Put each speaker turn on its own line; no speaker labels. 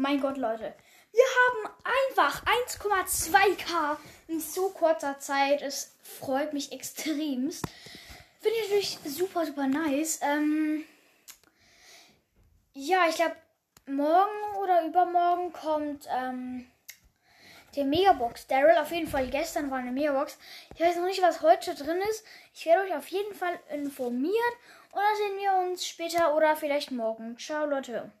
mein Gott, Leute. Wir haben einfach 1,2k in so kurzer Zeit. Es freut mich extremst. Finde ich natürlich super, super nice. Ähm, ja, ich glaube, morgen oder übermorgen kommt ähm, der Megabox. Daryl auf jeden Fall. Gestern war eine Megabox. Ich weiß noch nicht, was heute drin ist. Ich werde euch auf jeden Fall informieren. Und dann sehen wir uns später oder vielleicht morgen. Ciao, Leute.